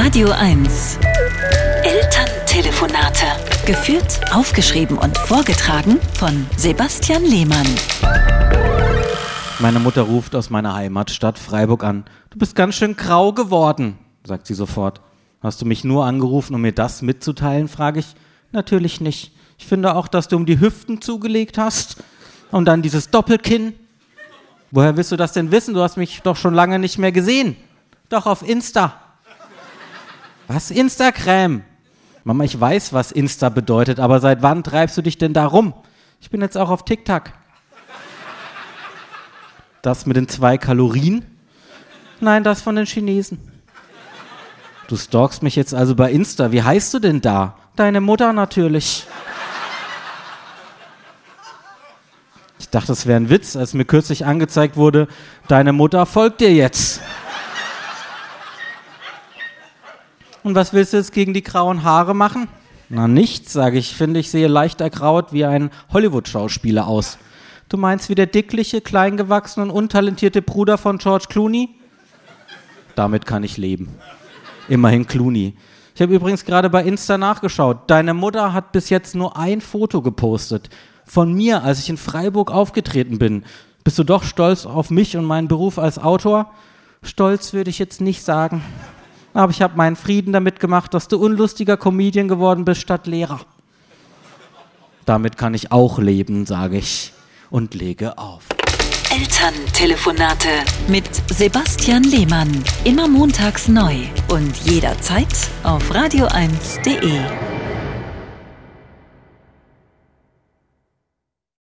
Radio 1. Elterntelefonate. Geführt, aufgeschrieben und vorgetragen von Sebastian Lehmann. Meine Mutter ruft aus meiner Heimatstadt Freiburg an. Du bist ganz schön grau geworden, sagt sie sofort. Hast du mich nur angerufen, um mir das mitzuteilen, frage ich. Natürlich nicht. Ich finde auch, dass du um die Hüften zugelegt hast. Und dann dieses Doppelkinn. Woher willst du das denn wissen? Du hast mich doch schon lange nicht mehr gesehen. Doch auf Insta. Was Instagram? Mama, ich weiß, was Insta bedeutet, aber seit wann treibst du dich denn da rum? Ich bin jetzt auch auf TikTok. Das mit den zwei Kalorien? Nein, das von den Chinesen. Du stalkst mich jetzt also bei Insta. Wie heißt du denn da? Deine Mutter natürlich. Ich dachte, das wäre ein Witz, als mir kürzlich angezeigt wurde, deine Mutter folgt dir jetzt. Und was willst du jetzt gegen die grauen Haare machen? Na nichts, sage ich. Finde, ich sehe leicht ergraut wie ein Hollywood-Schauspieler aus. Du meinst wie der dickliche, kleingewachsene und untalentierte Bruder von George Clooney? Damit kann ich leben. Immerhin Clooney. Ich habe übrigens gerade bei Insta nachgeschaut. Deine Mutter hat bis jetzt nur ein Foto gepostet von mir, als ich in Freiburg aufgetreten bin. Bist du doch stolz auf mich und meinen Beruf als Autor? Stolz würde ich jetzt nicht sagen. Aber ich habe meinen Frieden damit gemacht, dass du unlustiger Comedian geworden bist statt Lehrer. Damit kann ich auch leben, sage ich und lege auf. Elterntelefonate mit Sebastian Lehmann. Immer montags neu und jederzeit auf radio1.de.